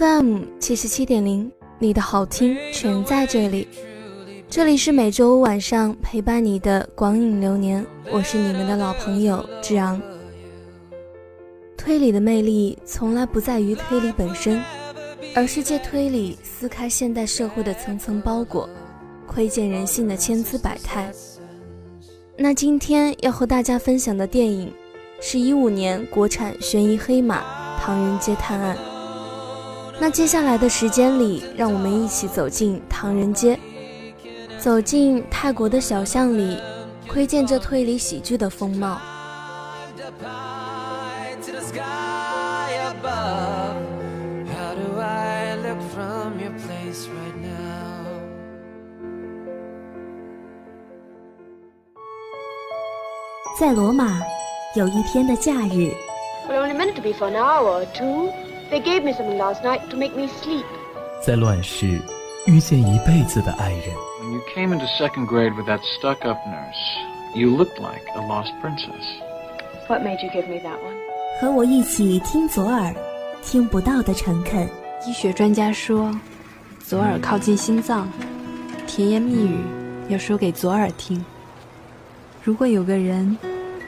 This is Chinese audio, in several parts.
FM 七十七点零，你的好听全在这里。这里是每周五晚上陪伴你的光影流年，我是你们的老朋友志昂。推理的魅力从来不在于推理本身，而是借推理撕开现代社会的层层包裹，窥见人性的千姿百态。那今天要和大家分享的电影，是一五年国产悬疑黑马《唐人街探案》。那接下来的时间里，让我们一起走进唐人街。走进泰国的小巷里，窥见这推理喜剧的风貌。在罗马，有一天的假日。在乱世，遇见一辈子的爱人。When you came into second grade with that stuck-up nurse, you looked like a lost princess. What made you give me that one? 和我一起听左耳，听不到的诚恳。医学专家说，左耳靠近心脏，甜言蜜语要说给左耳听。如果有个人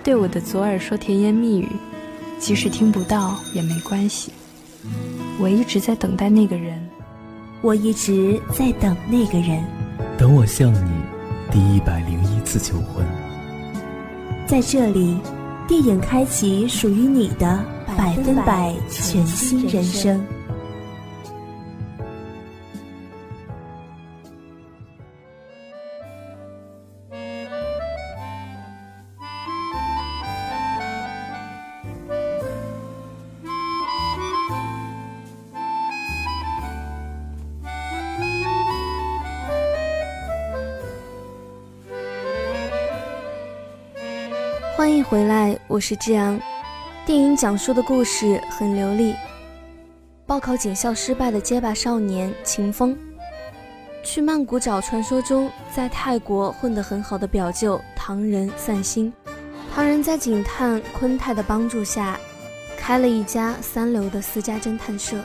对我的左耳说甜言蜜语，即使听不到也没关系。我一直在等待那个人，我一直在等那个人。等我向你第一百零一次求婚，在这里，电影开启属于你的百分百全新人生。欢迎回来，我是志阳。电影讲述的故事很流利。报考警校失败的结巴少年秦风，去曼谷找传说中在泰国混得很好的表舅唐仁散心。唐仁在警探昆泰的帮助下，开了一家三流的私家侦探社。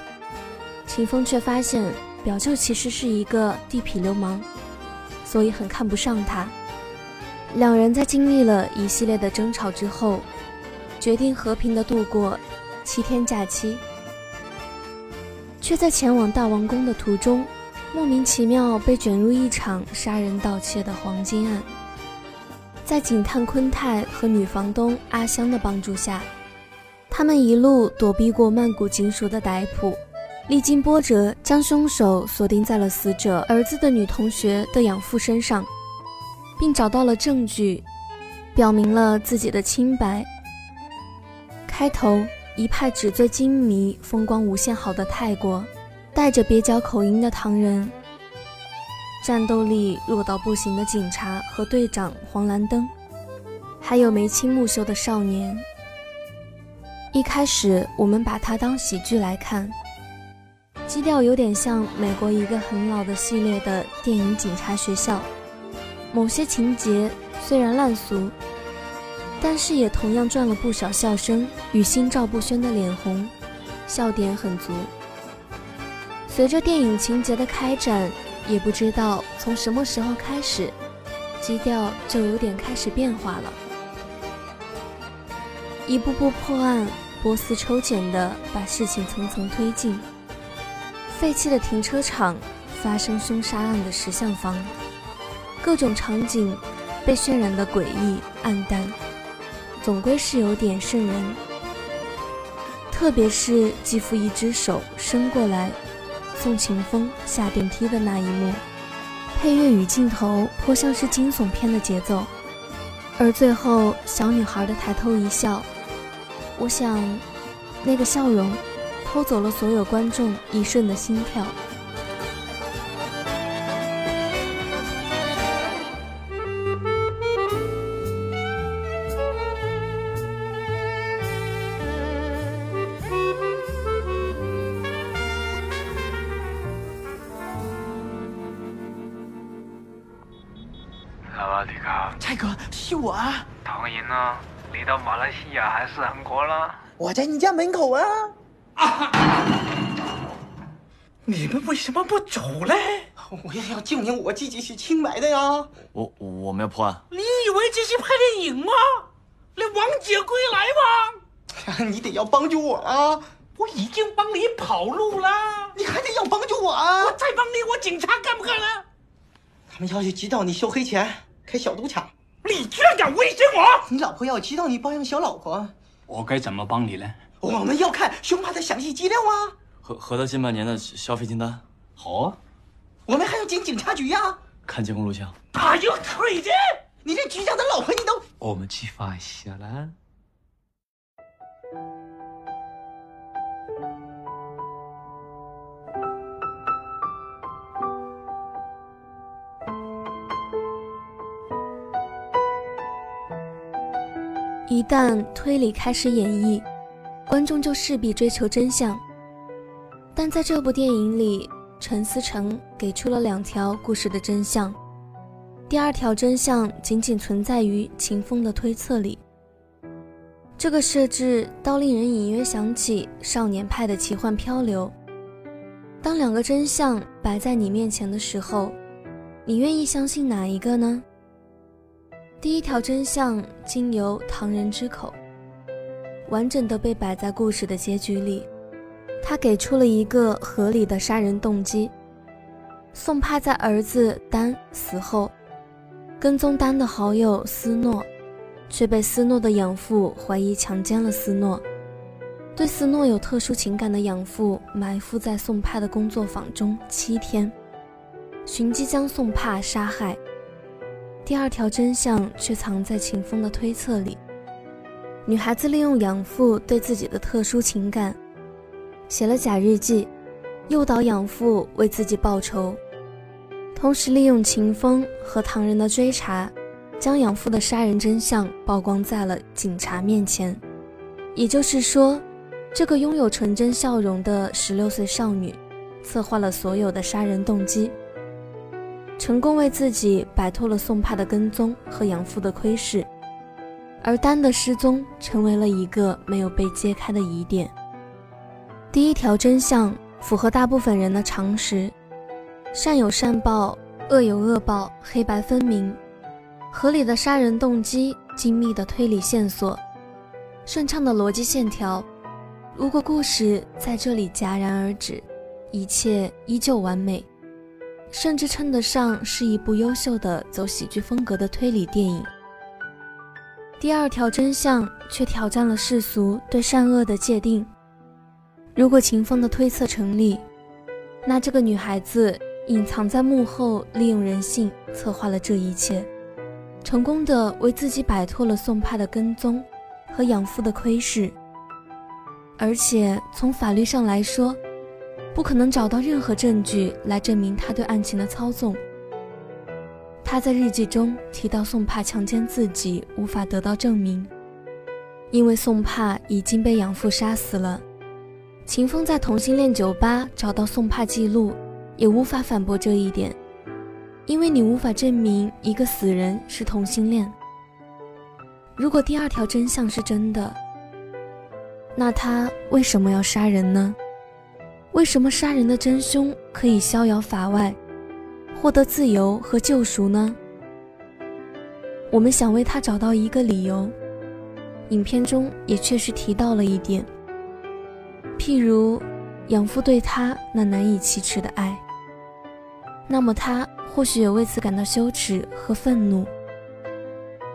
秦风却发现表舅其实是一个地痞流氓，所以很看不上他。两人在经历了一系列的争吵之后，决定和平的度过七天假期，却在前往大王宫的途中，莫名其妙被卷入一场杀人盗窃的黄金案。在警探昆泰和女房东阿香的帮助下，他们一路躲避过曼谷警署的逮捕，历经波折，将凶手锁定在了死者儿子的女同学的养父身上。并找到了证据，表明了自己的清白。开头一派纸醉金迷、风光无限好的泰国，带着蹩脚口音的唐人，战斗力弱到不行的警察和队长黄蓝灯，还有眉清目秀的少年。一开始我们把它当喜剧来看，基调有点像美国一个很老的系列的电影《警察学校》。某些情节虽然烂俗，但是也同样赚了不少笑声与心照不宣的脸红，笑点很足。随着电影情节的开展，也不知道从什么时候开始，基调就有点开始变化了。一步步破案，波斯抽检的把事情层层推进。废弃的停车场，发生凶杀案的石像房，各种场景被渲染的诡异暗淡，总归是有点瘆人。特别是继父一只手伸过来。送秦风下电梯的那一幕，配乐与镜头颇像是惊悚片的节奏，而最后小女孩的抬头一笑，我想，那个笑容，偷走了所有观众一瞬的心跳。还是韩国了？我在你家门口啊！啊！你们为什么不走嘞？我也要证明我自己是清白的呀！我我们要破案。你以为这是拍电影吗？那王者归来吗？你得要帮助我啊！我已经帮你跑路了，你还得要帮助我啊！我再帮你，我警察干不干了？他们要是知道你收黑钱、开小赌场。你居然敢威胁我！你老婆要知道你包养小老婆，我该怎么帮你呢？我们要看凶杀的详细资料啊，和和他近半年的消费清单。好啊，我们还要进警察局呀，看监控录像。Are you crazy？你连局长的老婆你都……我们计划一下啦。一旦推理开始演绎，观众就势必追求真相。但在这部电影里，陈思诚给出了两条故事的真相，第二条真相仅仅存在于秦风的推测里。这个设置倒令人隐约想起少年派的奇幻漂流。当两个真相摆在你面前的时候，你愿意相信哪一个呢？第一条真相经由唐人之口，完整的被摆在故事的结局里。他给出了一个合理的杀人动机：宋帕在儿子丹死后，跟踪丹的好友斯诺，却被斯诺的养父怀疑强奸了斯诺。对斯诺有特殊情感的养父埋伏在宋帕的工作坊中七天，寻机将宋帕杀害。第二条真相却藏在秦风的推测里。女孩子利用养父对自己的特殊情感，写了假日记，诱导养父为自己报仇，同时利用秦风和唐人的追查，将养父的杀人真相曝光在了警察面前。也就是说，这个拥有纯真笑容的十六岁少女，策划了所有的杀人动机。成功为自己摆脱了宋帕的跟踪和养父的窥视，而丹的失踪成为了一个没有被揭开的疑点。第一条真相符合大部分人的常识：善有善报，恶有恶报，黑白分明。合理的杀人动机，精密的推理线索，顺畅的逻辑线条。如果故事在这里戛然而止，一切依旧完美。甚至称得上是一部优秀的走喜剧风格的推理电影。第二条真相却挑战了世俗对善恶的界定。如果秦风的推测成立，那这个女孩子隐藏在幕后，利用人性策划了这一切，成功的为自己摆脱了宋派的跟踪和养父的窥视。而且从法律上来说，不可能找到任何证据来证明他对案情的操纵。他在日记中提到宋帕强奸自己无法得到证明，因为宋帕已经被养父杀死了。秦风在同性恋酒吧找到宋帕记录，也无法反驳这一点，因为你无法证明一个死人是同性恋。如果第二条真相是真的，那他为什么要杀人呢？为什么杀人的真凶可以逍遥法外，获得自由和救赎呢？我们想为他找到一个理由。影片中也确实提到了一点，譬如养父对他那难以启齿的爱。那么他或许也为此感到羞耻和愤怒。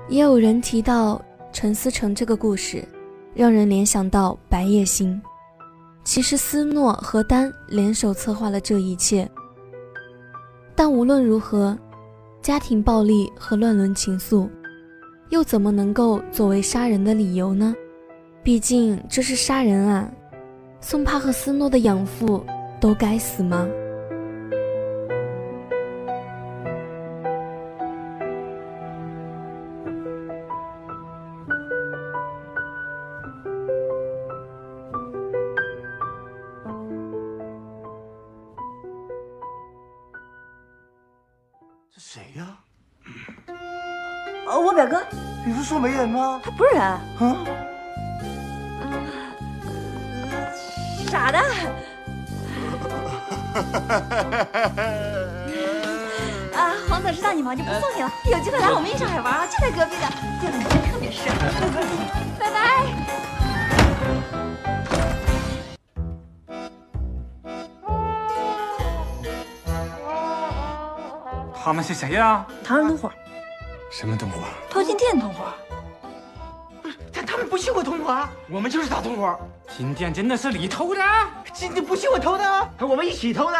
也有人提到陈思诚这个故事，让人联想到《白夜行》。其实斯诺和丹联手策划了这一切。但无论如何，家庭暴力和乱伦情愫，又怎么能够作为杀人的理由呢？毕竟这是杀人案，宋帕和斯诺的养父都该死吗？他不是人。啊？傻的。啊，黄总知道你忙就不送你了，有机会来我们一上海玩啊，就在隔壁的，店里人特别适合。拜拜。他们是谁呀？唐人同伙。什么同伙？偷金店同伙。不是，我同伙，我们就是他同伙。金店真的是你偷的？金店不是我偷的，我们一起偷的。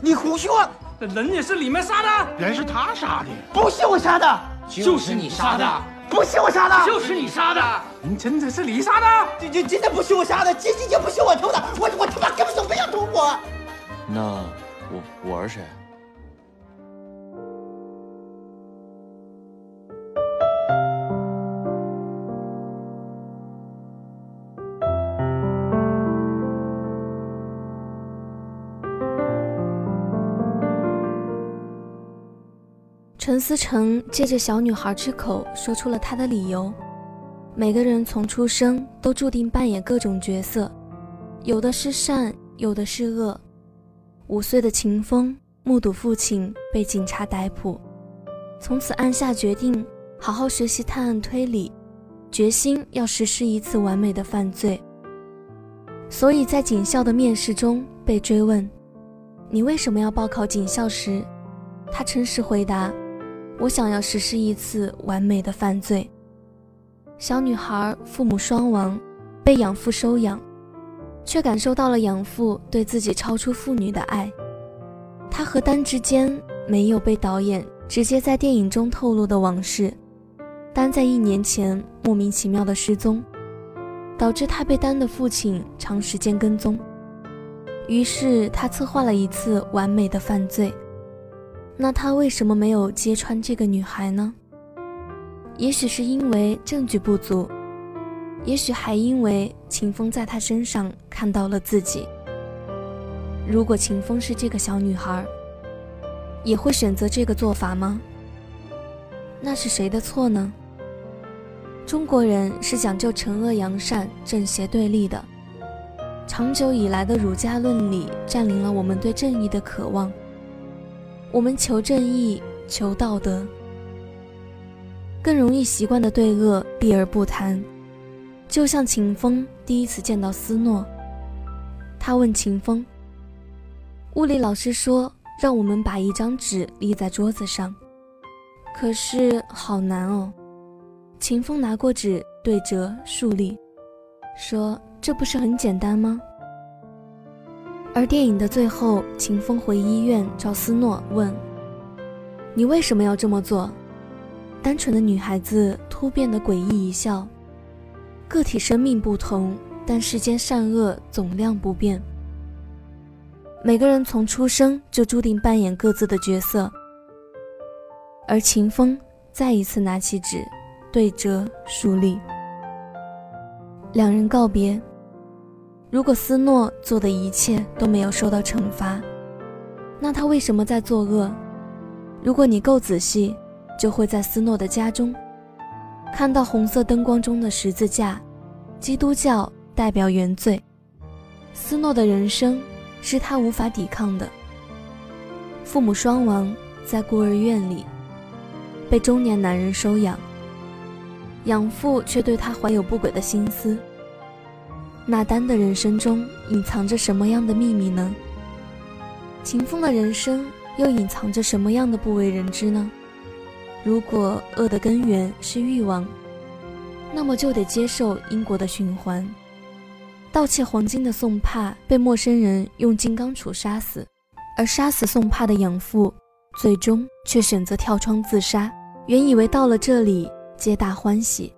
你胡说！人也是你们杀的？人是他杀的，不是我杀的，就是你杀的。不是我杀的，就是你杀的。人真的是你杀的？这这真的不是我杀的，金金店不是我偷的，我我他妈根本就没有同伙。那我我是谁？陈思诚借着小女孩之口说出了他的理由。每个人从出生都注定扮演各种角色，有的是善，有的是恶。五岁的秦风目睹父亲被警察逮捕，从此暗下决定好好学习探案推理，决心要实施一次完美的犯罪。所以在警校的面试中被追问：“你为什么要报考警校？”时，他诚实回答。我想要实施一次完美的犯罪。小女孩父母双亡，被养父收养，却感受到了养父对自己超出父女的爱。她和丹之间没有被导演直接在电影中透露的往事。丹在一年前莫名其妙的失踪，导致他被丹的父亲长时间跟踪。于是他策划了一次完美的犯罪。那他为什么没有揭穿这个女孩呢？也许是因为证据不足，也许还因为秦风在他身上看到了自己。如果秦风是这个小女孩，也会选择这个做法吗？那是谁的错呢？中国人是讲究惩恶扬善、正邪对立的，长久以来的儒家伦理占领了我们对正义的渴望。我们求正义，求道德，更容易习惯的对恶避而不谈。就像秦风第一次见到斯诺，他问秦风：“物理老师说让我们把一张纸立在桌子上，可是好难哦。”秦风拿过纸对折竖立，说：“这不是很简单吗？”而电影的最后，秦风回医院找斯诺问：“你为什么要这么做？”单纯的女孩子突变的诡异一笑：“个体生命不同，但世间善恶总量不变。每个人从出生就注定扮演各自的角色。”而秦风再一次拿起纸，对折竖立，两人告别。如果斯诺做的一切都没有受到惩罚，那他为什么在作恶？如果你够仔细，就会在斯诺的家中看到红色灯光中的十字架，基督教代表原罪。斯诺的人生是他无法抵抗的。父母双亡，在孤儿院里，被中年男人收养，养父却对他怀有不轨的心思。那丹的人生中隐藏着什么样的秘密呢？秦风的人生又隐藏着什么样的不为人知呢？如果恶的根源是欲望，那么就得接受因果的循环。盗窃黄金的宋帕被陌生人用金刚杵杀死，而杀死宋帕的养父，最终却选择跳窗自杀。原以为到了这里皆大欢喜。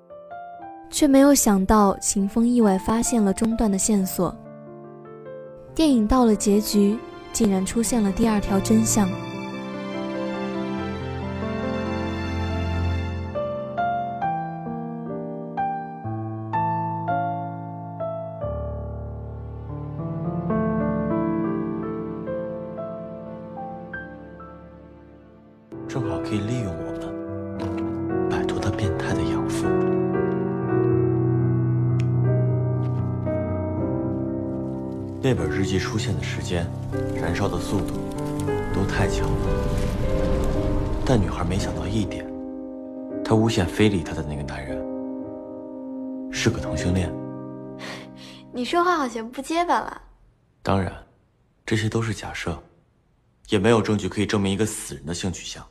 却没有想到，秦风意外发现了中断的线索。电影到了结局，竟然出现了第二条真相。正好可以利用那本日记出现的时间、燃烧的速度都太强了，但女孩没想到一点：她诬陷非礼她的那个男人是个同性恋。你说话好像不结巴了。当然，这些都是假设，也没有证据可以证明一个死人的性取向。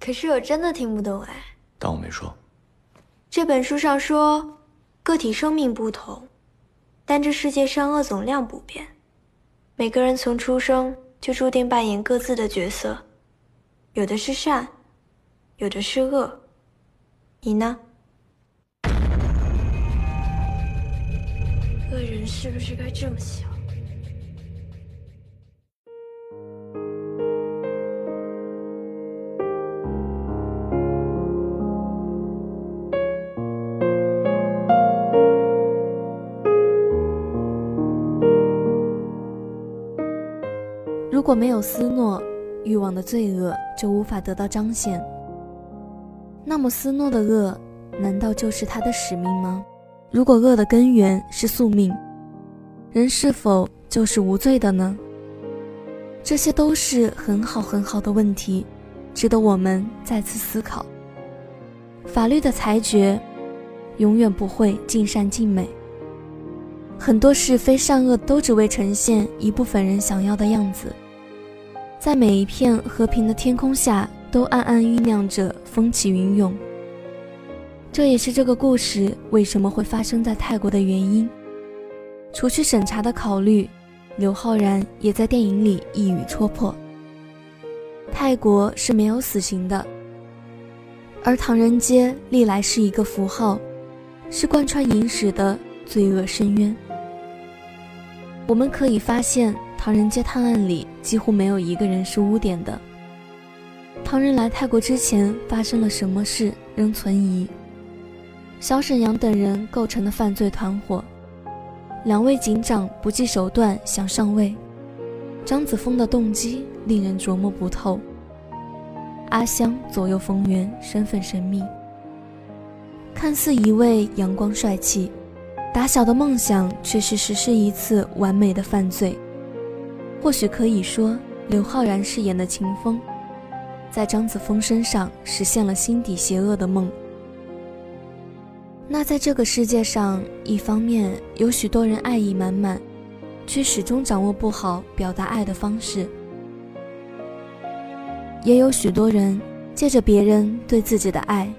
可是我真的听不懂哎。当我没说。这本书上说，个体生命不同。但这世界上恶总量不变，每个人从出生就注定扮演各自的角色，有的是善，有的是恶。你呢？恶人是不是该这么想？如果没有斯诺，欲望的罪恶就无法得到彰显。那么斯诺的恶，难道就是他的使命吗？如果恶的根源是宿命，人是否就是无罪的呢？这些都是很好很好的问题，值得我们再次思考。法律的裁决，永远不会尽善尽美。很多是非善恶都只为呈现一部分人想要的样子。在每一片和平的天空下，都暗暗酝酿着风起云涌。这也是这个故事为什么会发生在泰国的原因。除去审查的考虑，刘昊然也在电影里一语戳破：泰国是没有死刑的，而唐人街历来是一个符号，是贯穿影史的罪恶深渊。我们可以发现。唐人街探案里几乎没有一个人是污点的。唐人来泰国之前发生了什么事仍存疑。小沈阳等人构成的犯罪团伙，两位警长不计手段想上位，张子枫的动机令人琢磨不透。阿香左右逢源，身份神秘，看似一位阳光帅气、打小的梦想，却是实施一次完美的犯罪。或许可以说，刘昊然饰演的秦风，在张子枫身上实现了心底邪恶的梦。那在这个世界上，一方面有许多人爱意满满，却始终掌握不好表达爱的方式；也有许多人借着别人对自己的爱，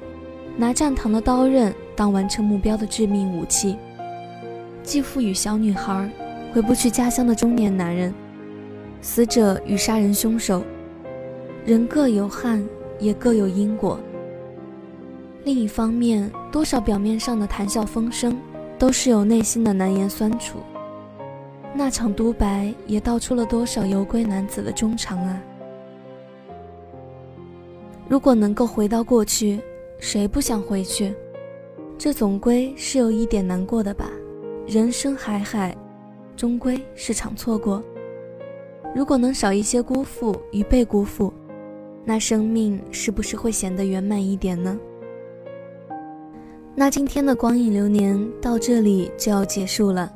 拿战堂的刀刃当完成目标的致命武器。继父与小女孩，回不去家乡的中年男人。死者与杀人凶手，人各有憾，也各有因果。另一方面，多少表面上的谈笑风生，都是有内心的难言酸楚。那场独白也道出了多少游归男子的衷肠啊！如果能够回到过去，谁不想回去？这总归是有一点难过的吧。人生海海，终归是场错过。如果能少一些辜负与被辜负，那生命是不是会显得圆满一点呢？那今天的光影流年到这里就要结束了，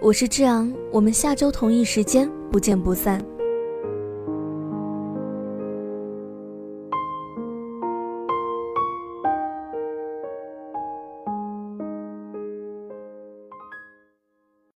我是志昂，我们下周同一时间不见不散。